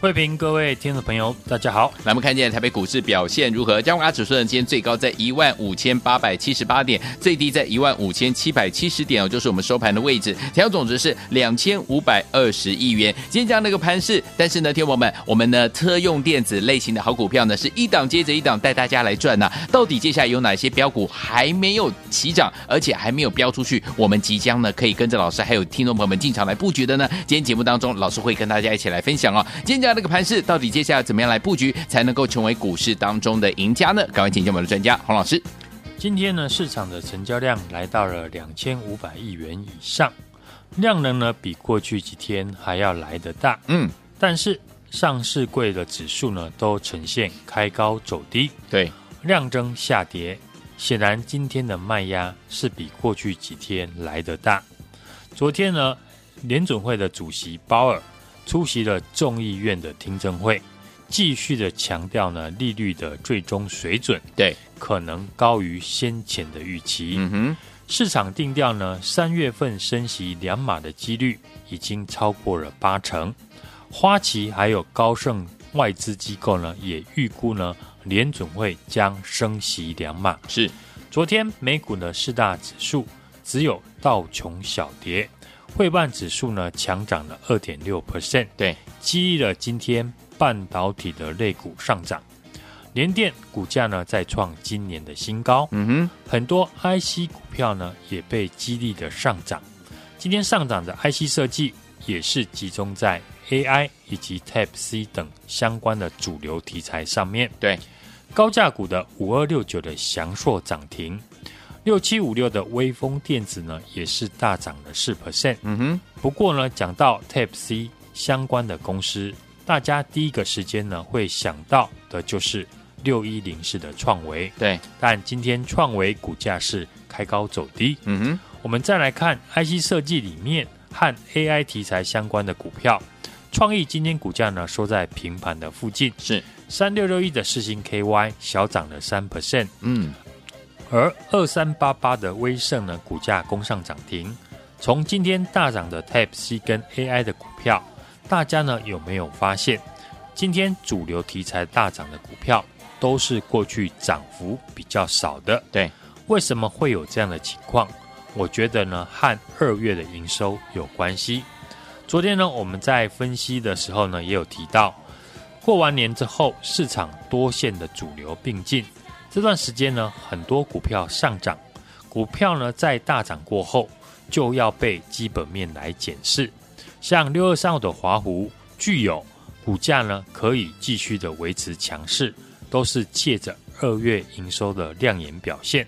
慧平，各位听众朋友，大家好。来，我们看见台北股市表现如何？加权指数呢，今天最高在一万五千八百七十八点，最低在一万五千七百七十点哦，就是我们收盘的位置。成交总值是两千五百二十亿元。今天这样的一个盘势，但是呢，听友们，我们呢车用电子类型的好股票呢，是一档接着一档带大家来赚呐、到底接下来有哪些标股还没有起涨，而且还没有标出去？我们即将呢可以跟着老师还有听众朋友们进场来布局的呢？今天节目当中，老师会跟大家一起来分享哦。今天讲。这个盘势到底接下来怎么样来布局，才能够成为股市当中的赢家呢？赶快请教我们的专家洪老师。今天呢，市场的成交量来到了两千五百亿元以上，量能呢比过去几天还要来得大。嗯，但是上市柜的指数呢都呈现开高走低，对，量增下跌，显然今天的卖压是比过去几天来得大。昨天呢，联准会的主席鲍尔。出席了众议院的听证会，继续的强调呢，利率的最终水准对可能高于先前的预期。嗯哼，市场定调呢，三月份升息两码的几率已经超过了八成。花旗还有高盛外资机构呢，也预估呢，联准会将升息两码。是，昨天美股的四大指数只有道琼小跌。汇办指数呢强涨了二点六 percent，对，激励了今天半导体的类股上涨，联电股价呢再创今年的新高，嗯哼，很多 IC 股票呢也被激励的上涨，今天上涨的 IC 设计也是集中在 AI 以及 Type C 等相关的主流题材上面，对，高价股的五二六九的翔硕涨停。六七五六的威风电子呢，也是大涨了四 percent。嗯哼，不过呢，讲到 Type C 相关的公司，大家第一个时间呢会想到的就是六一零四的创维。对，但今天创维股价是开高走低。嗯哼，我们再来看 IC 设计里面和 AI 题材相关的股票，创意今天股价呢收在平盘的附近，是三六六一的四星 KY 小涨了三 percent。嗯。而二三八八的威盛呢，股价攻上涨停。从今天大涨的 Type C 跟 AI 的股票，大家呢有没有发现，今天主流题材大涨的股票，都是过去涨幅比较少的？对，为什么会有这样的情况？我觉得呢，和二月的营收有关系。昨天呢，我们在分析的时候呢，也有提到，过完年之后，市场多线的主流并进。这段时间呢，很多股票上涨，股票呢在大涨过后就要被基本面来检视。像六二三五的华湖、聚友股价呢可以继续的维持强势，都是借着二月营收的亮眼表现。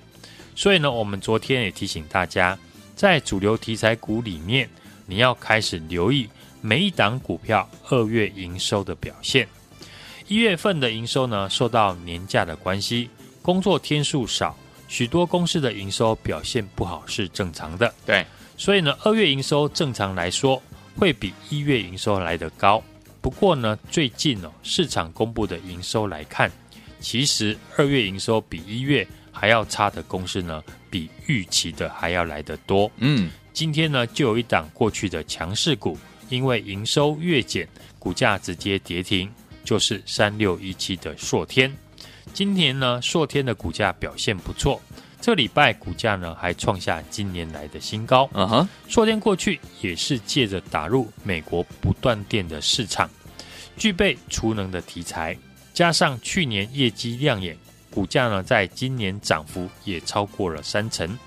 所以呢，我们昨天也提醒大家，在主流题材股里面，你要开始留意每一档股票二月营收的表现。一月份的营收呢，受到年假的关系。工作天数少，许多公司的营收表现不好是正常的。对，所以呢，二月营收正常来说会比一月营收来得高。不过呢，最近哦，市场公布的营收来看，其实二月营收比一月还要差的公司呢，比预期的还要来得多。嗯，今天呢，就有一档过去的强势股，因为营收月减，股价直接跌停，就是三六一七的硕天。今年呢，硕天的股价表现不错，这礼拜股价呢还创下今年来的新高。嗯哼，硕天过去也是借着打入美国不断电的市场，具备储能的题材，加上去年业绩亮眼，股价呢在今年涨幅也超过了三成。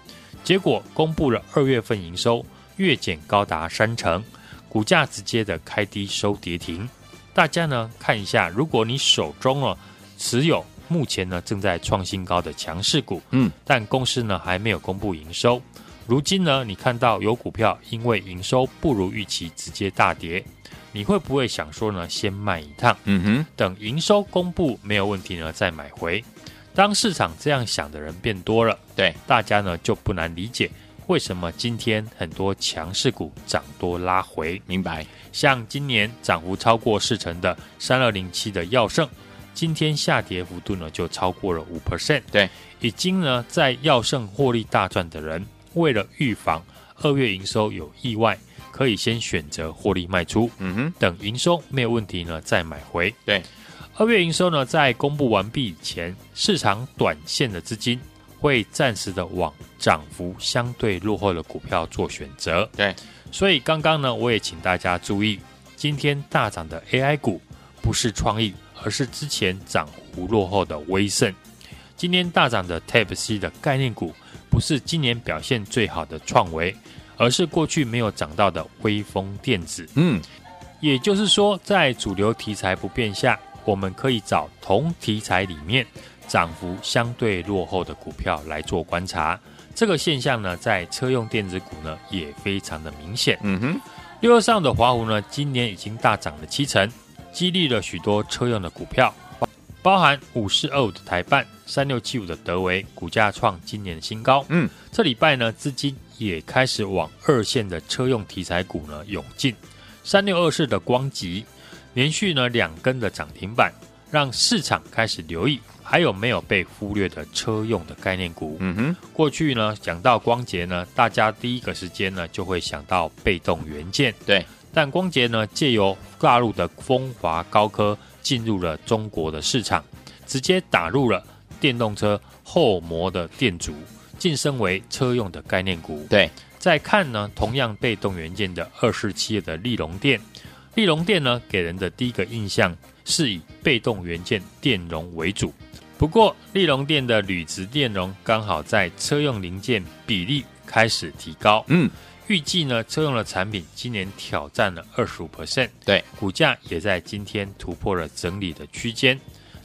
结果公布了二月份营收月减高达三成，股价直接的开低收跌停。大家呢看一下，如果你手中呢持有。目前呢正在创新高的强势股，嗯，但公司呢还没有公布营收。如今呢，你看到有股票因为营收不如预期直接大跌，你会不会想说呢？先卖一趟，嗯哼，等营收公布没有问题呢再买回。当市场这样想的人变多了，对，大家呢就不难理解为什么今天很多强势股涨多拉回。明白？像今年涨幅超过四成的三二零七的耀盛，今天下跌幅度呢就超过了五 percent。对，已经呢在耀盛获利大赚的人。为了预防二月营收有意外，可以先选择获利卖出，嗯哼，等营收没有问题呢再买回。对，二月营收呢在公布完毕以前，市场短线的资金会暂时的往涨幅相对落后的股票做选择。对，所以刚刚呢我也请大家注意，今天大涨的 AI 股不是创意，而是之前涨幅落后的威盛。今天大涨的 Type C 的概念股。不是今年表现最好的创维，而是过去没有涨到的微风电子。嗯，也就是说，在主流题材不变下，我们可以找同题材里面涨幅相对落后的股票来做观察。这个现象呢，在车用电子股呢也非常的明显。嗯哼，六月上的华湖呢，今年已经大涨了七成，激励了许多车用的股票。包含五四二五的台办，三六七五的德维，股价创今年的新高。嗯，这礼拜呢，资金也开始往二线的车用题材股呢涌进。三六二四的光集，连续呢两根的涨停板，让市场开始留意还有没有被忽略的车用的概念股。嗯哼，过去呢讲到光捷呢，大家第一个时间呢就会想到被动元件。对，但光捷呢借由大陆的风华高科。进入了中国的市场，直接打入了电动车后膜的电阻，晋升为车用的概念股。对，再看呢，同样被动元件的二四七的利隆电，利隆电呢给人的第一个印象是以被动元件电容为主，不过利隆电的铝质电容刚好在车用零件比例开始提高。嗯。预计呢，车用的产品今年挑战了二十五 percent，对，股价也在今天突破了整理的区间。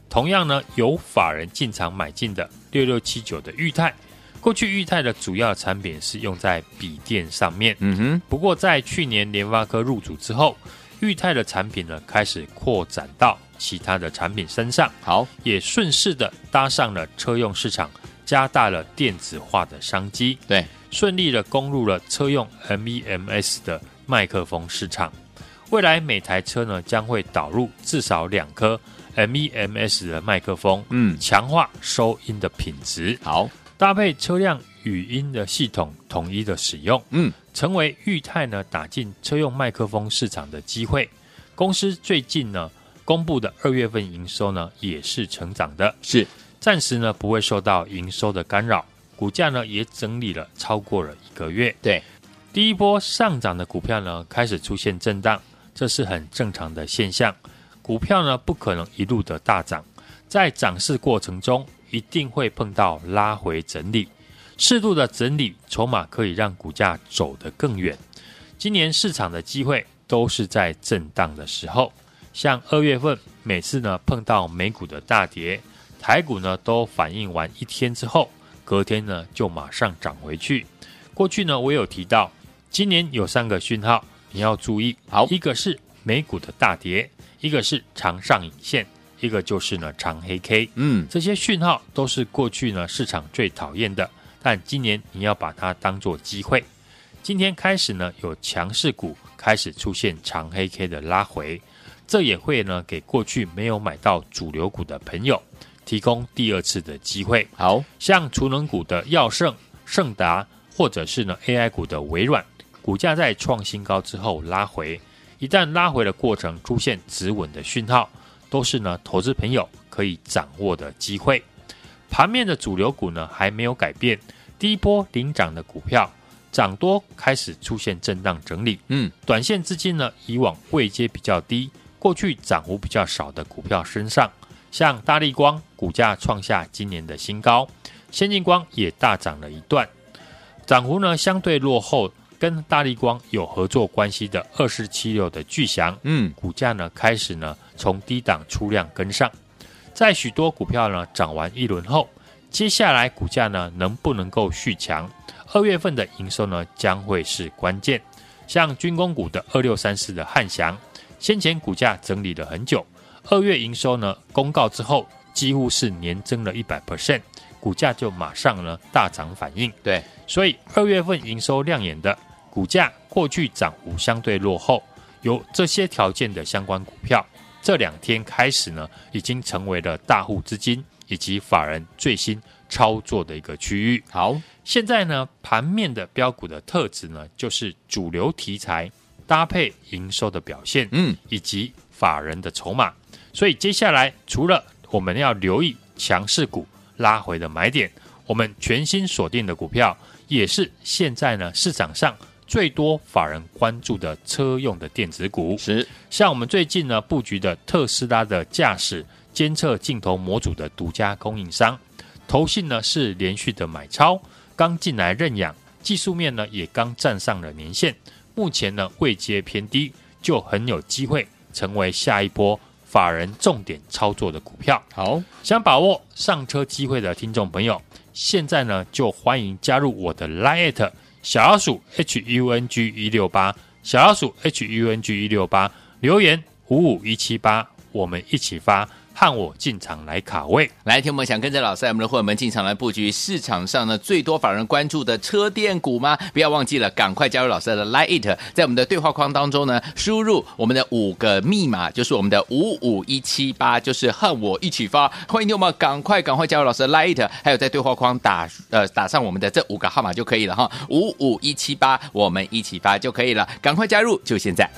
同样呢，有法人进场买进的六六七九的裕泰，过去裕泰的主要产品是用在笔电上面，嗯哼。不过在去年联发科入主之后，裕泰的产品呢开始扩展到其他的产品身上，好，也顺势的搭上了车用市场，加大了电子化的商机，对。顺利的攻入了车用 MEMS 的麦克风市场，未来每台车呢将会导入至少两颗 MEMS 的麦克风，嗯，强化收音的品质。好，搭配车辆语音的系统统一的使用，嗯，成为裕泰呢打进车用麦克风市场的机会。公司最近呢公布的二月份营收呢也是成长的，是暂时呢不会受到营收的干扰。股价呢也整理了超过了一个月，对，第一波上涨的股票呢开始出现震荡，这是很正常的现象。股票呢不可能一路的大涨，在涨势过程中一定会碰到拉回整理，适度的整理筹码可以让股价走得更远。今年市场的机会都是在震荡的时候，像二月份每次呢碰到美股的大跌，台股呢都反应完一天之后。隔天呢，就马上涨回去。过去呢，我有提到，今年有三个讯号你要注意。好，一个是美股的大跌，一个是长上影线，一个就是呢长黑 K。嗯，这些讯号都是过去呢市场最讨厌的，但今年你要把它当做机会。今天开始呢，有强势股开始出现长黑 K 的拉回，这也会呢给过去没有买到主流股的朋友。提供第二次的机会，好。像储能股的耀盛、盛达，或者是呢 AI 股的微软，股价在创新高之后拉回，一旦拉回的过程出现止稳的讯号，都是呢投资朋友可以掌握的机会。盘面的主流股呢还没有改变，第一波领涨的股票涨多开始出现震荡整理，嗯，短线资金呢以往位阶比较低，过去涨幅比较少的股票身上。像大力光股价创下今年的新高，先进光也大涨了一段，涨幅呢相对落后，跟大力光有合作关系的二四七六的巨祥，嗯，股价呢开始呢从低档出量跟上，在许多股票呢涨完一轮后，接下来股价呢能不能够续强？二月份的营收呢将会是关键。像军工股的二六三四的汉翔，先前股价整理了很久，二月营收呢公告之后，几乎是年增了一百 percent，股价就马上呢大涨反应。对，所以二月份营收亮眼的股价，过去涨幅相对落后，有这些条件的相关股票。这两天开始呢，已经成为了大户资金以及法人最新操作的一个区域。好，现在呢，盘面的标股的特质呢，就是主流题材搭配营收的表现，嗯，以及法人的筹码。所以接下来，除了我们要留意强势股拉回的买点，我们全新锁定的股票，也是现在呢市场上。最多法人关注的车用的电子股是像我们最近呢布局的特斯拉的驾驶监测镜头模组的独家供应商，投信呢是连续的买超，刚进来认养，技术面呢也刚站上了年线，目前呢位阶偏低，就很有机会成为下一波法人重点操作的股票。好，想把握上车机会的听众朋友，现在呢就欢迎加入我的 Lite 小老鼠 H U N G 一六八，小老鼠 H U N G 一六八，留言五五一七八，我们一起发。和我进场来卡位，来听我们想跟着老师，我们的伙伴们进场来布局市场上呢最多法人关注的车电股吗？不要忘记了，赶快加入老师的 Line It，在我们的对话框当中呢，输入我们的五个密码，就是我们的五五一七八，就是和我一起发。欢迎你们赶快赶快加入老师的 Line It，还有在对话框打呃打上我们的这五个号码就可以了哈，五五一七八，我们一起发就可以了，赶快加入，就现在。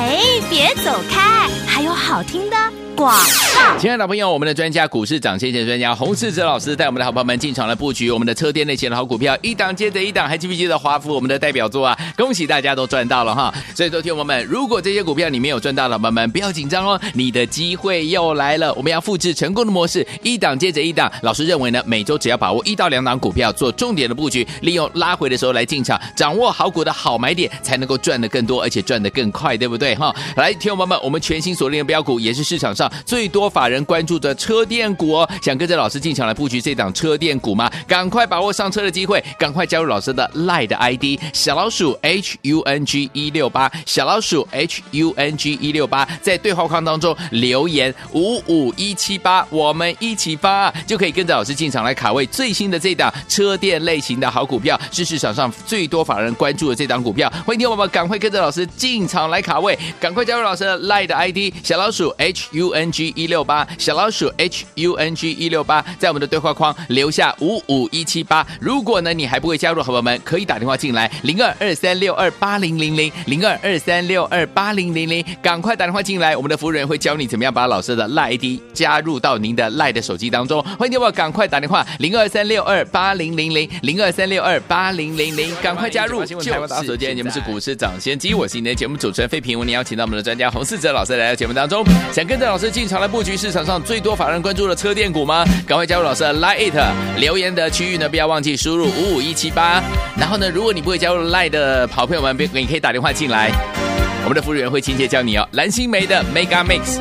嘿，别走开，还有好听的。广告，亲爱的朋友，我们的专家股市涨先见专家洪世哲老师带我们的好朋友们进场来布局我们的车电类型的好股票，一档接着一档，还记不记得华孚我们的代表作啊？恭喜大家都赚到了哈！所以，说天我们如果这些股票你没有赚到的，朋友们不要紧张哦，你的机会又来了。我们要复制成功的模式，一档接着一档。老师认为呢，每周只要把握一到两档股票做重点的布局，利用拉回的时候来进场，掌握好股的好买点，才能够赚得更多，而且赚得更快，对不对哈？来，听众朋友们，我们全新锁定的标股也是市场上。最多法人关注的车电股哦，想跟着老师进场来布局这档车电股吗？赶快把握上车的机会，赶快加入老师的 LINE 的 ID 小老鼠 H U N G 一六八，小老鼠 H U N G 一六八，在对话框当中留言五五一七八，我们一起发，就可以跟着老师进场来卡位最新的这档车电类型的好股票，是市场上最多法人关注的这档股票。欢迎听我们赶快跟着老师进场来卡位，赶快加入老师的 LINE 的 ID 小老鼠 H U N n g 一六八小老鼠 H U N G 一六八，在我们的对话框留下五五一七八。如果呢你还不会加入，好朋友们可以打电话进来零二二三六二八零零零零二二三六二八零零零，赶快打电话进来，我们的服务员会教你怎么样把老师的赖 ID 加入到您的赖的手机当中。欢迎电话赶快打电话零二三六二八零零零零二三六二八零零零，赶快加入。就是台湾大手间，你们是股市涨先机，我是你的节目主持人费平，我们邀请到我们的专家洪世哲老师来到节目当中，想跟着老师进场来。布局市场上最多法人关注的车电股吗？赶快加入老师的 Line It 留言的区域呢，不要忘记输入五五一七八。然后呢，如果你不会加入 Line 的好朋友们，别你可以打电话进来，我们的服务员会亲切教你哦。蓝心湄的 Mega Mix。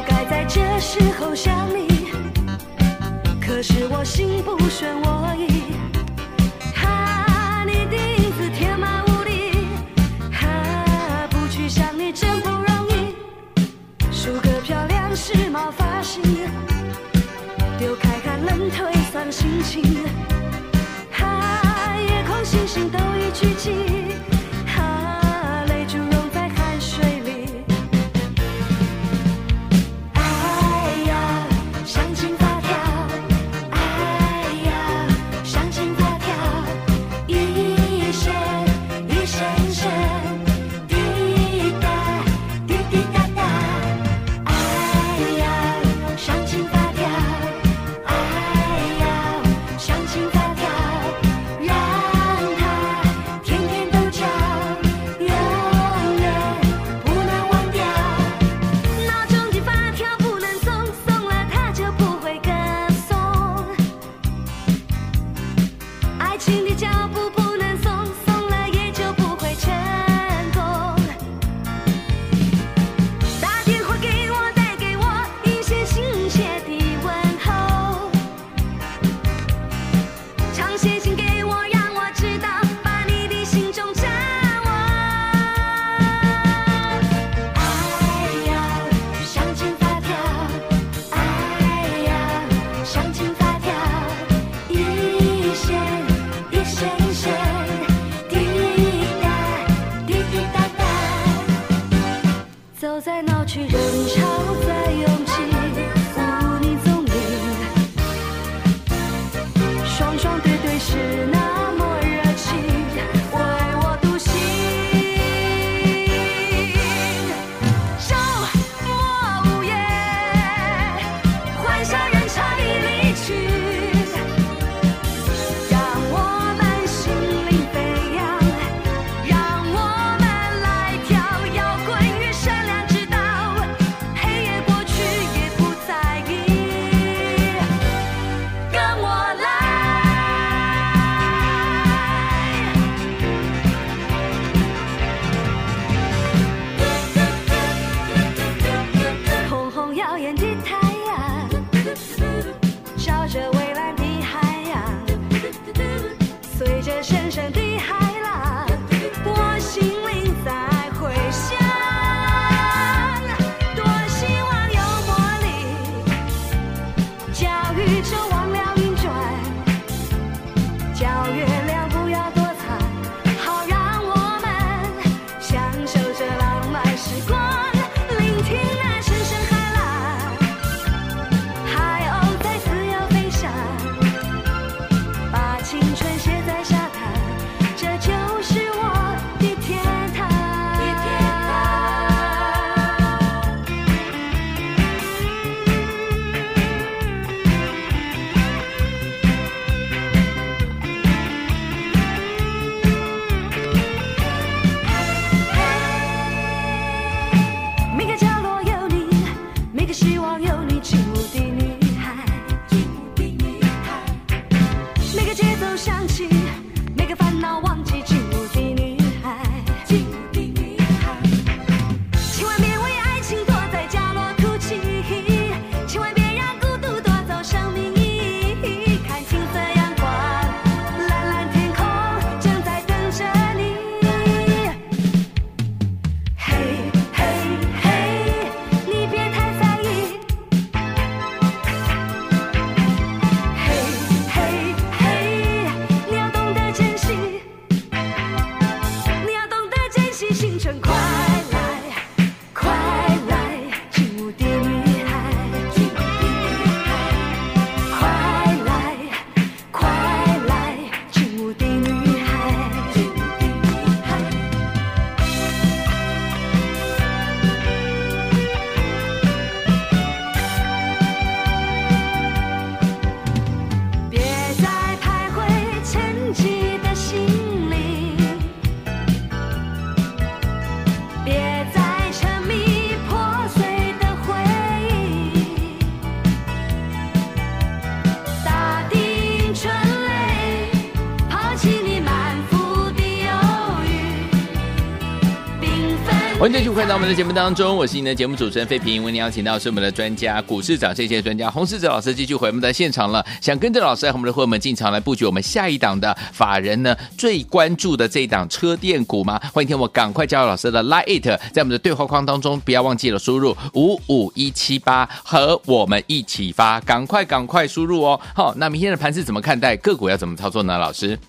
继续回到我们的节目当中，我是您的节目主持人费平。为您邀请到是我们的专家，股市长这些专家洪世哲老师，继续回我们的现场了。想跟着老师和我们的伙伴们进场来布局我们下一档的法人呢最关注的这一档车电股吗？欢迎听我赶快加入老师的 Line，It，在我们的对话框当中不要忘记了输入五五一七八和我们一起发，赶快赶快输入哦。好，那明天的盘势怎么看待？个股要怎么操作呢？老师，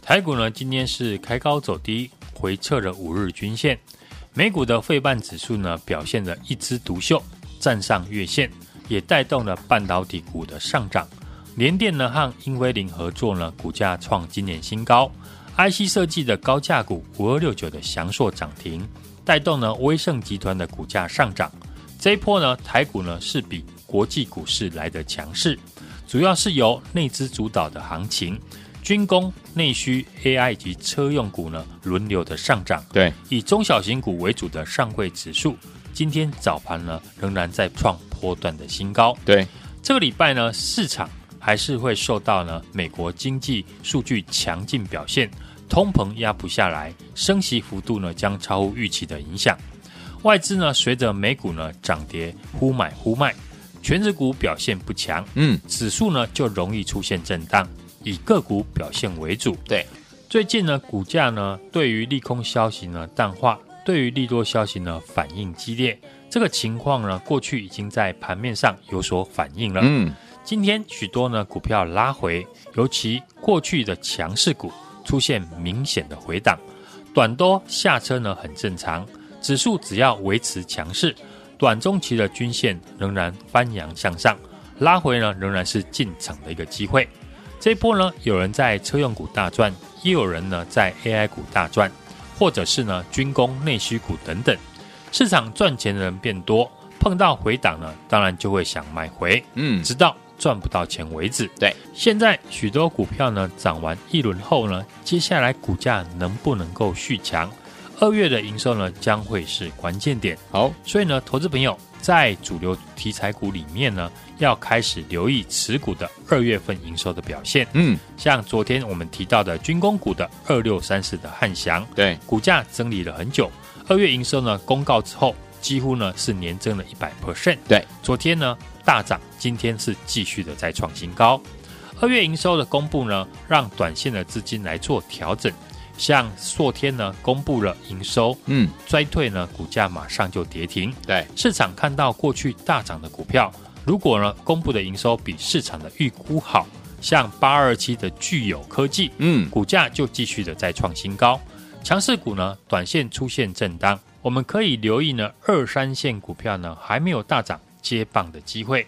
台股呢今天是开高走低，回撤了五日均线。美股的费半指数呢，表现得一枝独秀，站上月线，也带动了半导体股的上涨。联电呢和英威凌合作呢，股价创今年新高。IC 设计的高价股五二六九的祥硕涨停，带动呢威盛集团的股价上涨。这一波呢，台股呢是比国际股市来得强势，主要是由内资主导的行情。军工、内需、AI 以及车用股呢轮流的上涨，对，以中小型股为主的上柜指数，今天早盘呢仍然在创波段的新高。对，这个礼拜呢市场还是会受到呢美国经济数据强劲表现，通膨压不下来，升息幅度呢将超乎预期的影响。外资呢随着美股呢涨跌忽买忽卖，全指股表现不强，嗯，指数呢就容易出现震荡。以个股表现为主。对，最近呢，股价呢对于利空消息呢淡化，对于利多消息呢反应激烈。这个情况呢，过去已经在盘面上有所反映了。嗯，今天许多呢股票拉回，尤其过去的强势股出现明显的回档，短多下车呢很正常。指数只要维持强势，短中期的均线仍然翻扬向上，拉回呢仍然是进场的一个机会。这一波呢，有人在车用股大赚，也有人呢在 AI 股大赚，或者是呢军工内需股等等。市场赚钱的人变多，碰到回档呢，当然就会想买回，嗯，直到赚不到钱为止。对，现在许多股票呢涨完一轮后呢，接下来股价能不能够续强？二月的营收呢将会是关键点。好，所以呢，投资朋友在主流题材股里面呢，要开始留意持股的二月份营收的表现。嗯，像昨天我们提到的军工股的二六三四的汉翔，对，股价整理了很久。二月营收呢公告之后，几乎呢是年增了一百 percent。对，昨天呢大涨，今天是继续的在创新高。二月营收的公布呢，让短线的资金来做调整。像硕天呢公布了营收，嗯，衰退呢股价马上就跌停。对，市场看到过去大涨的股票，如果呢公布的营收比市场的预估好，像八二七的具有科技，嗯，股价就继续的再创新高。强势股呢，短线出现震荡，我们可以留意呢，二三线股票呢还没有大涨接棒的机会。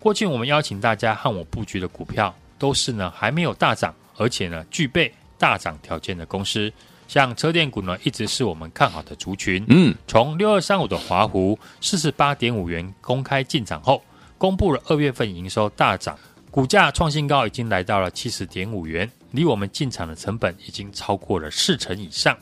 过去我们邀请大家和我布局的股票，都是呢还没有大涨，而且呢具备大涨条件的公司。像车电股呢，一直是我们看好的族群。嗯，从六二三五的华湖四十八点五元公开进场后，公布了二月份营收大涨，股价创新高，已经来到了七十点五元。离我们进场的成本已经超过了四成以上，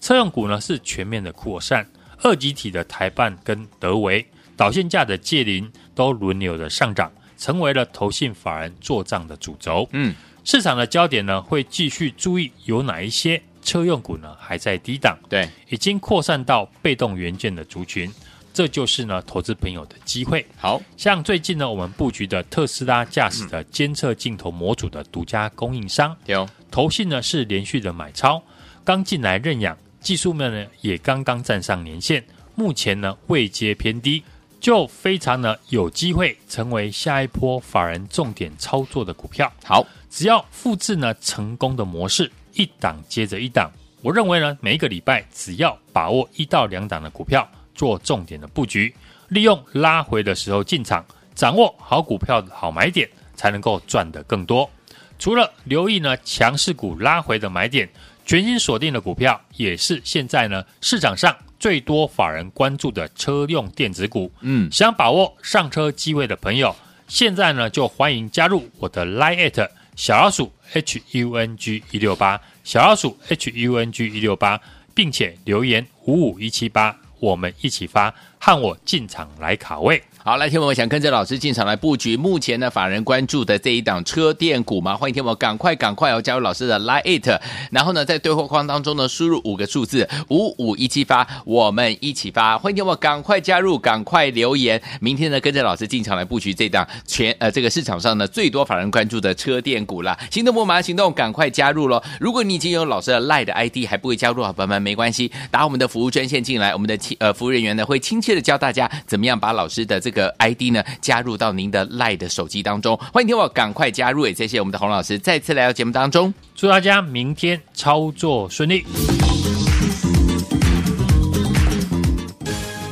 车用股呢是全面的扩散，二极体的台办跟德维，导线价的界霖都轮流的上涨，成为了投信法人做账的主轴。嗯，市场的焦点呢会继续注意有哪一些车用股呢还在低档，对，已经扩散到被动元件的族群。这就是呢，投资朋友的机会。好像最近呢，我们布局的特斯拉驾驶的监测镜头模组的独家供应商，有投信呢是连续的买超，刚进来认养，技术面呢也刚刚站上年线，目前呢位阶偏低，就非常呢有机会成为下一波法人重点操作的股票。好，只要复制呢成功的模式，一档接着一档，我认为呢每一个礼拜只要把握一到两档的股票。做重点的布局，利用拉回的时候进场，掌握好股票的好买点，才能够赚得更多。除了留意呢强势股拉回的买点，全新锁定的股票也是现在呢市场上最多法人关注的车用电子股。嗯，想把握上车机会的朋友，现在呢就欢迎加入我的 Line@ 小老鼠 H U N G 一六八小老鼠 H U N G 一六八，并且留言五五一七八。我们一起发，和我进场来卡位。好，来，天我想跟着老师进场来布局。目前呢，法人关注的这一档车电股嘛，欢迎天我赶快赶快哦，加入老师的 Line，然后呢，在对话框当中呢，输入五个数字五五一七发，我们一起发。欢迎天我赶快加入，赶快留言。明天呢，跟着老师进场来布局这档全呃这个市场上呢最多法人关注的车电股啦。行动不马上行动，赶快加入喽！如果你已经有老师的 Line 的 ID 还不会加入，好朋友们没关系，打我们的服务专线进来，我们的呃服务人员呢会亲切的教大家怎么样把老师的这个。个 ID 呢，加入到您的 LINE 的手机当中，欢迎听我赶快加入，也谢谢我们的洪老师再次来到节目当中，祝大家明天操作顺利。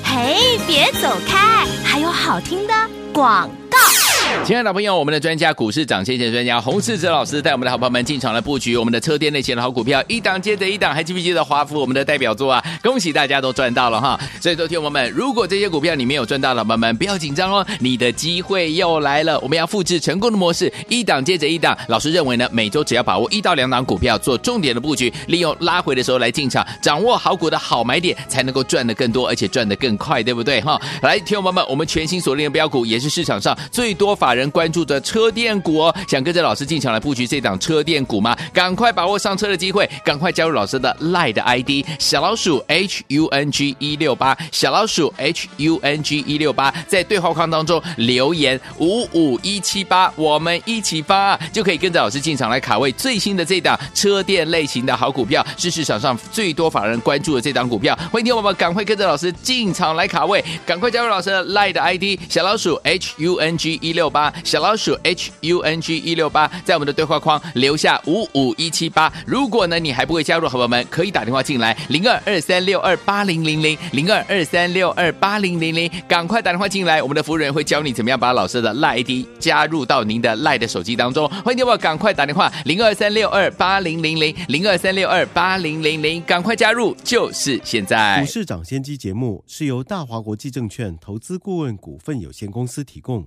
嘿，别走开，还有好听的广告。亲爱的朋友，我们的专家股市涨先见专家洪世哲老师带我们的好朋友们进场来布局我们的车电类型的好股票，一档接着一档，还记不记得华孚我们的代表作啊？恭喜大家都赚到了哈！所以，说天我们如果这些股票你没有赚到的，朋友们不要紧张哦，你的机会又来了。我们要复制成功的模式，一档接着一档。老师认为呢，每周只要把握一到两档股票做重点的布局，利用拉回的时候来进场，掌握好股的好买点，才能够赚得更多，而且赚得更快，对不对哈？来，听众朋友们，我们全新锁定的标股也是市场上最多法人关注的车电股哦。想跟着老师进场来布局这档车电股吗？赶快把握上车的机会，赶快加入老师的 LINE 的 ID 小老鼠 H U N G 一六八，小老鼠 H U N G 一六八，在对话框当中留言五五一七八，我们一起发，就可以跟着老师进场来卡位最新的这档车电类型的好股票，是市场上最多法人关注的这档股票。欢迎听我们赶快跟着老师进场来卡位，赶快加入老师的 LINE 的 ID 小老鼠 H U N G 一六八，小老鼠 H U N G 一六八，在我们的对话框留下五五一七八。如果呢你还不会加入，好朋友们可以打电话进来零二二三六二八零零零零二二三六二八零零零，赶快打电话进来，我们的服务人员会教你怎么样把老师的赖 ID 加入到您的赖的手机当中。欢迎电话赶快打电话零二三六二八零零零零二三六二八零零零，赶快加入，就是现在。股市涨先机节目是由大华国际证券投资顾问股份有限公司提供，